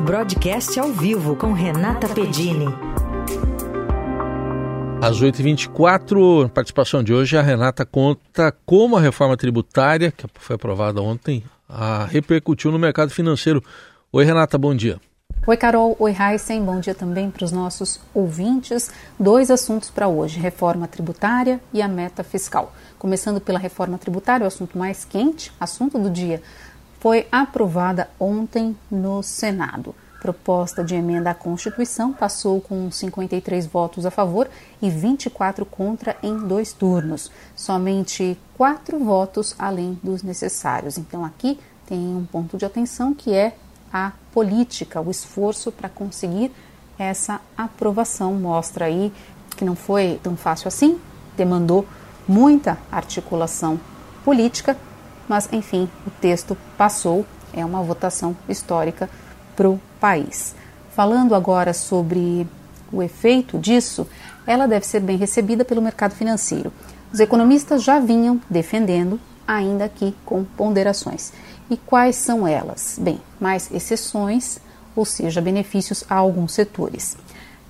Broadcast ao vivo com Renata Pedini. Às 8h24, participação de hoje, a Renata conta como a reforma tributária, que foi aprovada ontem, a repercutiu no mercado financeiro. Oi, Renata, bom dia. Oi, Carol. Oi, Heisen. Bom dia também para os nossos ouvintes. Dois assuntos para hoje: reforma tributária e a meta fiscal. Começando pela reforma tributária, o assunto mais quente, assunto do dia, foi aprovada ontem no Senado. Proposta de emenda à Constituição passou com 53 votos a favor e 24 contra em dois turnos. Somente quatro votos além dos necessários. Então, aqui tem um ponto de atenção que é a política, o esforço para conseguir essa aprovação. Mostra aí que não foi tão fácil assim, demandou muita articulação política, mas enfim, o texto passou, é uma votação histórica para o país. Falando agora sobre o efeito disso, ela deve ser bem recebida pelo mercado financeiro. Os economistas já vinham defendendo, ainda que com ponderações. E quais são elas? Bem, mais exceções, ou seja, benefícios a alguns setores.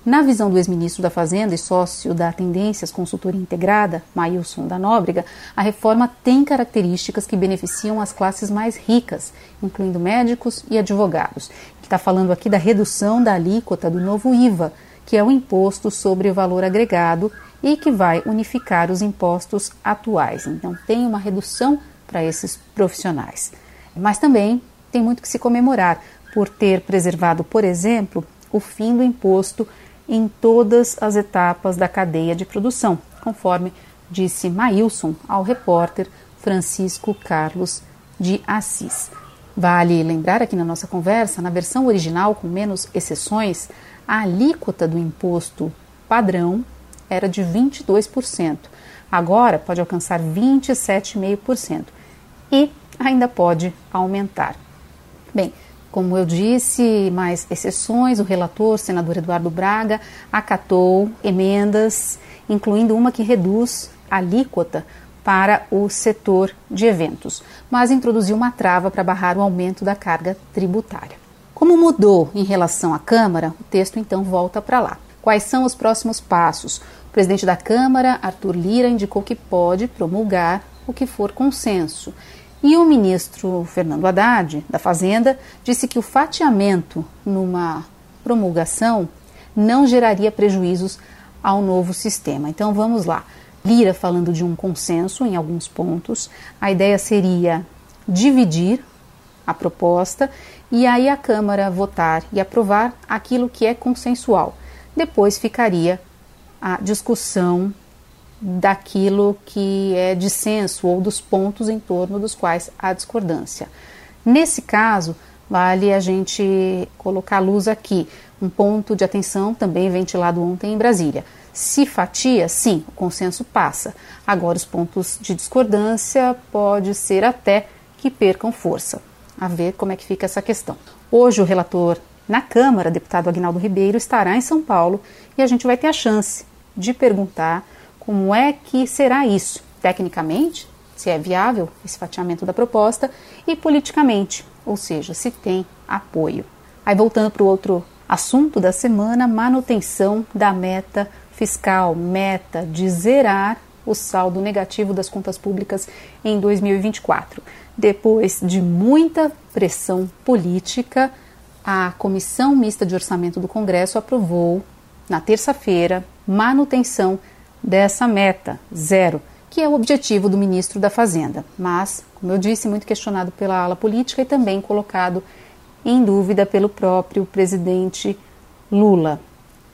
Na visão do ex-ministro da Fazenda e sócio da Tendências Consultoria Integrada, Mailson da Nóbrega, a reforma tem características que beneficiam as classes mais ricas, incluindo médicos e advogados. Está falando aqui da redução da alíquota do novo IVA, que é o imposto sobre o valor agregado e que vai unificar os impostos atuais. Então, tem uma redução para esses profissionais. Mas também tem muito que se comemorar por ter preservado, por exemplo, o fim do imposto em todas as etapas da cadeia de produção, conforme disse Maílson ao repórter Francisco Carlos de Assis. Vale lembrar aqui na nossa conversa, na versão original, com menos exceções, a alíquota do imposto padrão era de 22%. Agora pode alcançar 27,5% e ainda pode aumentar. Bem, como eu disse, mais exceções, o relator, senador Eduardo Braga, acatou emendas, incluindo uma que reduz a alíquota para o setor de eventos, mas introduziu uma trava para barrar o aumento da carga tributária. Como mudou em relação à Câmara, o texto então volta para lá. Quais são os próximos passos? O presidente da Câmara, Arthur Lira, indicou que pode promulgar o que for consenso e o ministro Fernando Haddad, da Fazenda, disse que o fatiamento numa promulgação não geraria prejuízos ao novo sistema. Então vamos lá. Lira falando de um consenso em alguns pontos. A ideia seria dividir a proposta e aí a Câmara votar e aprovar aquilo que é consensual. Depois ficaria a discussão daquilo que é dissenso ou dos pontos em torno dos quais há discordância. Nesse caso, vale a gente colocar a luz aqui, um ponto de atenção também ventilado ontem em Brasília. Se fatia, sim, o consenso passa. Agora, os pontos de discordância pode ser até que percam força. A ver como é que fica essa questão. Hoje, o relator na Câmara, deputado Agnaldo Ribeiro, estará em São Paulo e a gente vai ter a chance de perguntar como é que será isso, tecnicamente, se é viável esse fatiamento da proposta, e politicamente, ou seja, se tem apoio. Aí voltando para o outro assunto da semana, manutenção da meta fiscal, meta de zerar o saldo negativo das contas públicas em 2024. Depois de muita pressão política, a Comissão Mista de Orçamento do Congresso aprovou, na terça-feira, manutenção dessa meta, zero, que é o objetivo do ministro da Fazenda, mas, como eu disse, muito questionado pela ala política e também colocado em dúvida pelo próprio presidente Lula.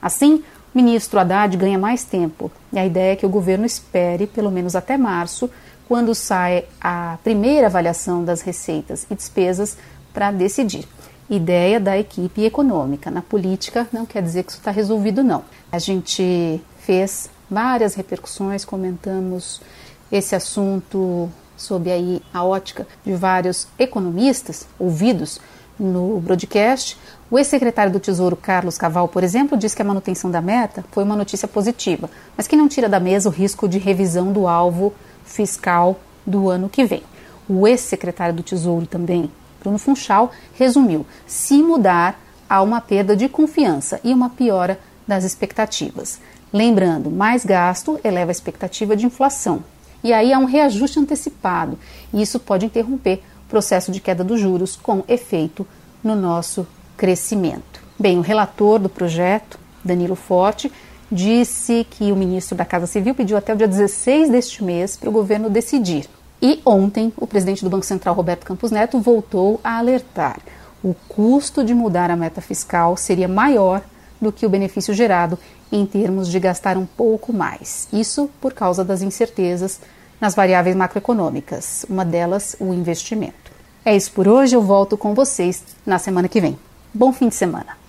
Assim, o ministro Haddad ganha mais tempo e a ideia é que o governo espere pelo menos até março, quando sai a primeira avaliação das receitas e despesas para decidir. Ideia da equipe econômica. Na política não quer dizer que isso está resolvido, não. A gente fez várias repercussões, comentamos esse assunto sob aí a ótica de vários economistas ouvidos no broadcast. O ex-secretário do Tesouro, Carlos Caval, por exemplo, diz que a manutenção da meta foi uma notícia positiva, mas que não tira da mesa o risco de revisão do alvo fiscal do ano que vem. O ex-secretário do Tesouro também, Bruno Funchal, resumiu: se mudar há uma perda de confiança e uma piora das expectativas. Lembrando, mais gasto eleva a expectativa de inflação. E aí há um reajuste antecipado, e isso pode interromper o processo de queda dos juros com efeito no nosso crescimento. Bem, o relator do projeto, Danilo Forte, disse que o ministro da Casa Civil pediu até o dia 16 deste mês para o governo decidir. E ontem, o presidente do Banco Central, Roberto Campos Neto, voltou a alertar. O custo de mudar a meta fiscal seria maior do que o benefício gerado em termos de gastar um pouco mais. Isso por causa das incertezas nas variáveis macroeconômicas, uma delas o investimento. É isso por hoje, eu volto com vocês na semana que vem. Bom fim de semana.